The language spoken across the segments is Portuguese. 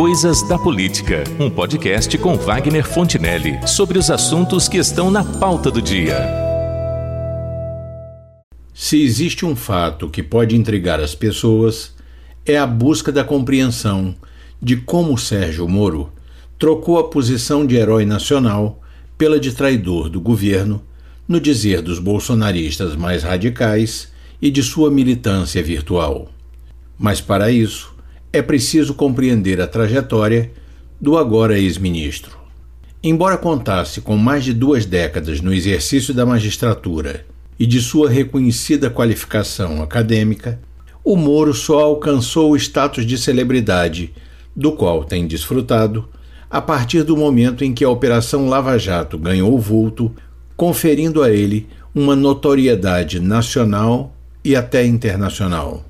Coisas da Política, um podcast com Wagner Fontinelli sobre os assuntos que estão na pauta do dia. Se existe um fato que pode intrigar as pessoas, é a busca da compreensão de como Sérgio Moro trocou a posição de herói nacional pela de traidor do governo, no dizer dos bolsonaristas mais radicais e de sua militância virtual. Mas para isso, é preciso compreender a trajetória do agora ex-ministro. Embora contasse com mais de duas décadas no exercício da magistratura e de sua reconhecida qualificação acadêmica, o Moro só alcançou o status de celebridade, do qual tem desfrutado, a partir do momento em que a Operação Lava Jato ganhou vulto, conferindo a ele uma notoriedade nacional e até internacional.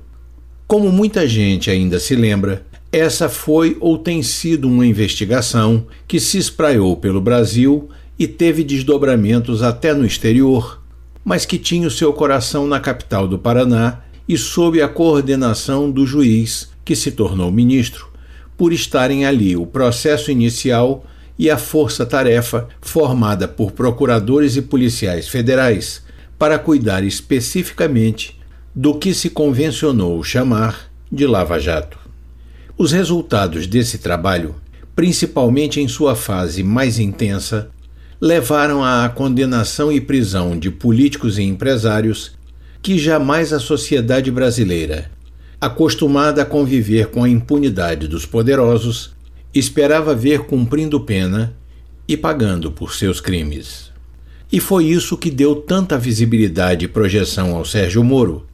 Como muita gente ainda se lembra, essa foi ou tem sido uma investigação que se espraiou pelo Brasil e teve desdobramentos até no exterior, mas que tinha o seu coração na capital do Paraná e sob a coordenação do juiz que se tornou ministro, por estarem ali o processo inicial e a força-tarefa formada por procuradores e policiais federais para cuidar especificamente do que se convencionou chamar de Lava Jato. Os resultados desse trabalho, principalmente em sua fase mais intensa, levaram à condenação e prisão de políticos e empresários que jamais a sociedade brasileira, acostumada a conviver com a impunidade dos poderosos, esperava ver cumprindo pena e pagando por seus crimes. E foi isso que deu tanta visibilidade e projeção ao Sérgio Moro,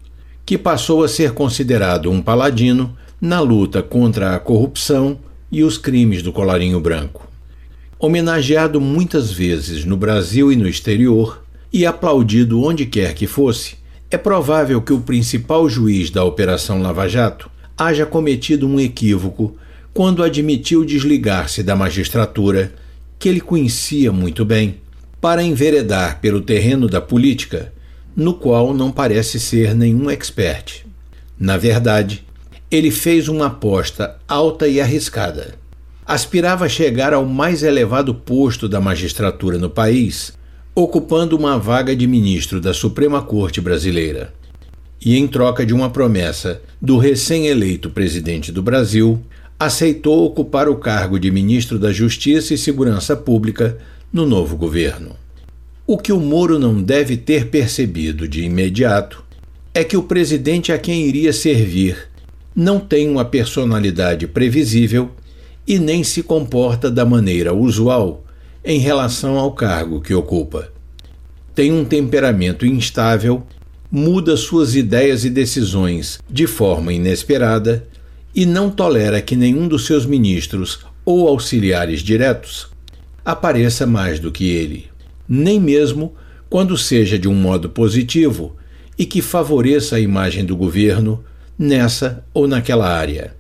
que passou a ser considerado um paladino na luta contra a corrupção e os crimes do colarinho branco. Homenageado muitas vezes no Brasil e no exterior e aplaudido onde quer que fosse, é provável que o principal juiz da Operação Lava Jato haja cometido um equívoco quando admitiu desligar-se da magistratura, que ele conhecia muito bem, para enveredar pelo terreno da política no qual não parece ser nenhum expert. Na verdade, ele fez uma aposta alta e arriscada. Aspirava chegar ao mais elevado posto da magistratura no país, ocupando uma vaga de ministro da Suprema Corte Brasileira. E em troca de uma promessa do recém-eleito presidente do Brasil, aceitou ocupar o cargo de ministro da Justiça e Segurança Pública no novo governo. O que o Moro não deve ter percebido de imediato é que o presidente a quem iria servir não tem uma personalidade previsível e nem se comporta da maneira usual em relação ao cargo que ocupa. Tem um temperamento instável, muda suas ideias e decisões de forma inesperada e não tolera que nenhum dos seus ministros ou auxiliares diretos apareça mais do que ele nem mesmo quando seja de um modo positivo e que favoreça a imagem do governo nessa ou naquela área.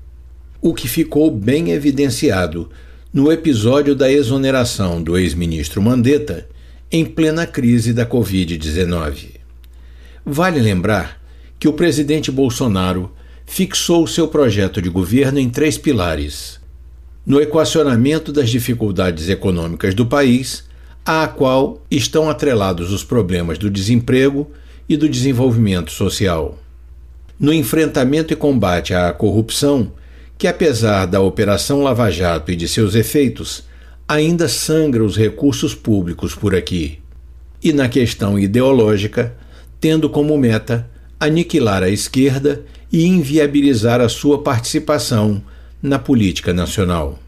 O que ficou bem evidenciado no episódio da exoneração do ex-ministro Mandetta em plena crise da Covid-19. Vale lembrar que o presidente Bolsonaro fixou seu projeto de governo em três pilares: no equacionamento das dificuldades econômicas do país à qual estão atrelados os problemas do desemprego e do desenvolvimento social. No enfrentamento e combate à corrupção, que apesar da Operação Lava Jato e de seus efeitos, ainda sangra os recursos públicos por aqui. E na questão ideológica, tendo como meta aniquilar a esquerda e inviabilizar a sua participação na política nacional.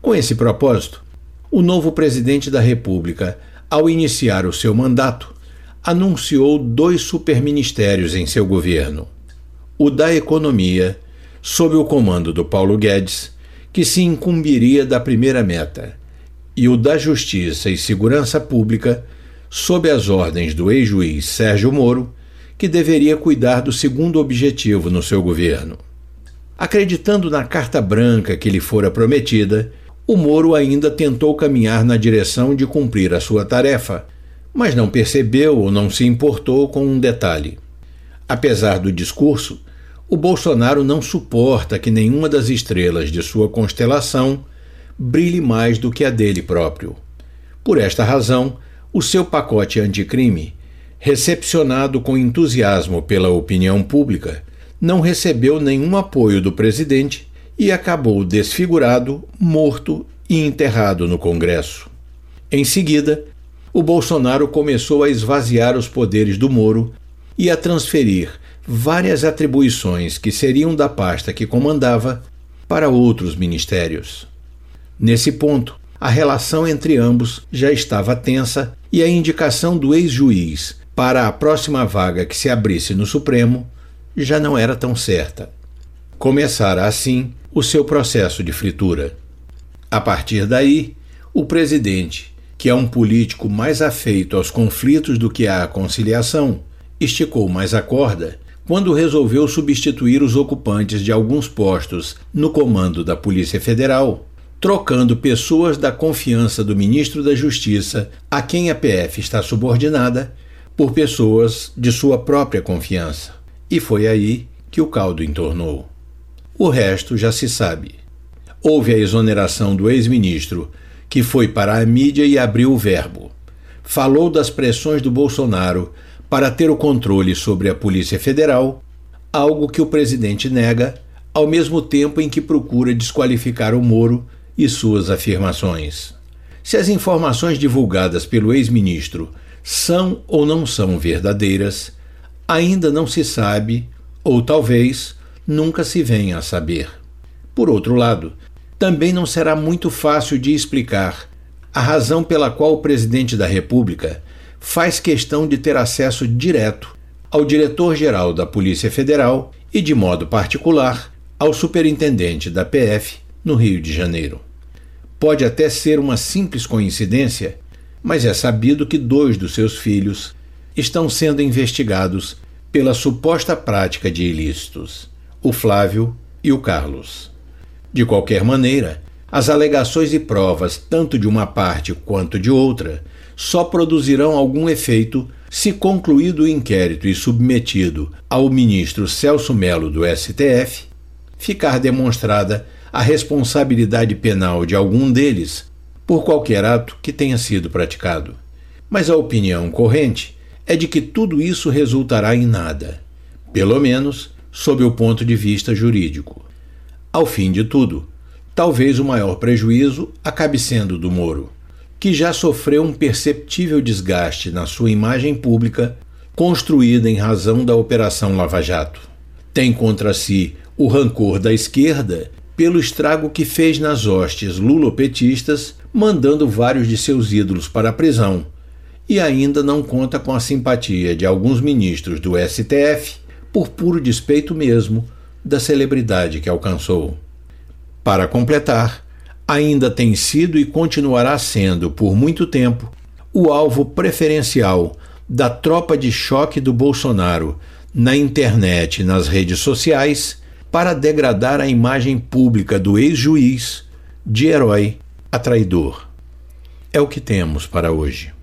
Com esse propósito, o novo presidente da República, ao iniciar o seu mandato, anunciou dois superministérios em seu governo: o da Economia, sob o comando do Paulo Guedes, que se incumbiria da primeira meta, e o da Justiça e Segurança Pública, sob as ordens do ex-juiz Sérgio Moro, que deveria cuidar do segundo objetivo no seu governo. Acreditando na carta branca que lhe fora prometida, o Moro ainda tentou caminhar na direção de cumprir a sua tarefa, mas não percebeu ou não se importou com um detalhe. Apesar do discurso, o Bolsonaro não suporta que nenhuma das estrelas de sua constelação brilhe mais do que a dele próprio. Por esta razão, o seu pacote anticrime, recepcionado com entusiasmo pela opinião pública, não recebeu nenhum apoio do presidente e acabou desfigurado, morto e enterrado no Congresso. Em seguida, o Bolsonaro começou a esvaziar os poderes do Moro e a transferir várias atribuições que seriam da pasta que comandava para outros ministérios. Nesse ponto, a relação entre ambos já estava tensa e a indicação do ex-juiz para a próxima vaga que se abrisse no Supremo já não era tão certa. Começara assim o seu processo de fritura. A partir daí, o presidente, que é um político mais afeito aos conflitos do que à conciliação, esticou mais a corda quando resolveu substituir os ocupantes de alguns postos no comando da Polícia Federal, trocando pessoas da confiança do ministro da Justiça, a quem a PF está subordinada, por pessoas de sua própria confiança. E foi aí que o caldo entornou. O resto já se sabe. Houve a exoneração do ex-ministro que foi para a mídia e abriu o verbo. Falou das pressões do Bolsonaro para ter o controle sobre a Polícia Federal, algo que o presidente nega, ao mesmo tempo em que procura desqualificar o Moro e suas afirmações. Se as informações divulgadas pelo ex-ministro são ou não são verdadeiras, ainda não se sabe, ou talvez nunca se venha a saber. Por outro lado, também não será muito fácil de explicar a razão pela qual o presidente da República faz questão de ter acesso direto ao diretor-geral da Polícia Federal e, de modo particular, ao superintendente da PF no Rio de Janeiro. Pode até ser uma simples coincidência, mas é sabido que dois dos seus filhos estão sendo investigados pela suposta prática de ilícitos: o Flávio e o Carlos. De qualquer maneira, as alegações e provas, tanto de uma parte quanto de outra, só produzirão algum efeito se concluído o inquérito e submetido ao ministro Celso Melo do STF, ficar demonstrada a responsabilidade penal de algum deles por qualquer ato que tenha sido praticado. Mas a opinião corrente é de que tudo isso resultará em nada, pelo menos sob o ponto de vista jurídico. Ao fim de tudo, talvez o maior prejuízo acabe sendo do Moro, que já sofreu um perceptível desgaste na sua imagem pública, construída em razão da Operação Lava Jato. Tem contra si o rancor da esquerda pelo estrago que fez nas hostes lulopetistas, mandando vários de seus ídolos para a prisão, e ainda não conta com a simpatia de alguns ministros do STF por puro despeito mesmo da celebridade que alcançou. Para completar, ainda tem sido e continuará sendo, por muito tempo, o alvo preferencial da tropa de choque do Bolsonaro na internet e nas redes sociais para degradar a imagem pública do ex-juiz de herói a traidor. É o que temos para hoje.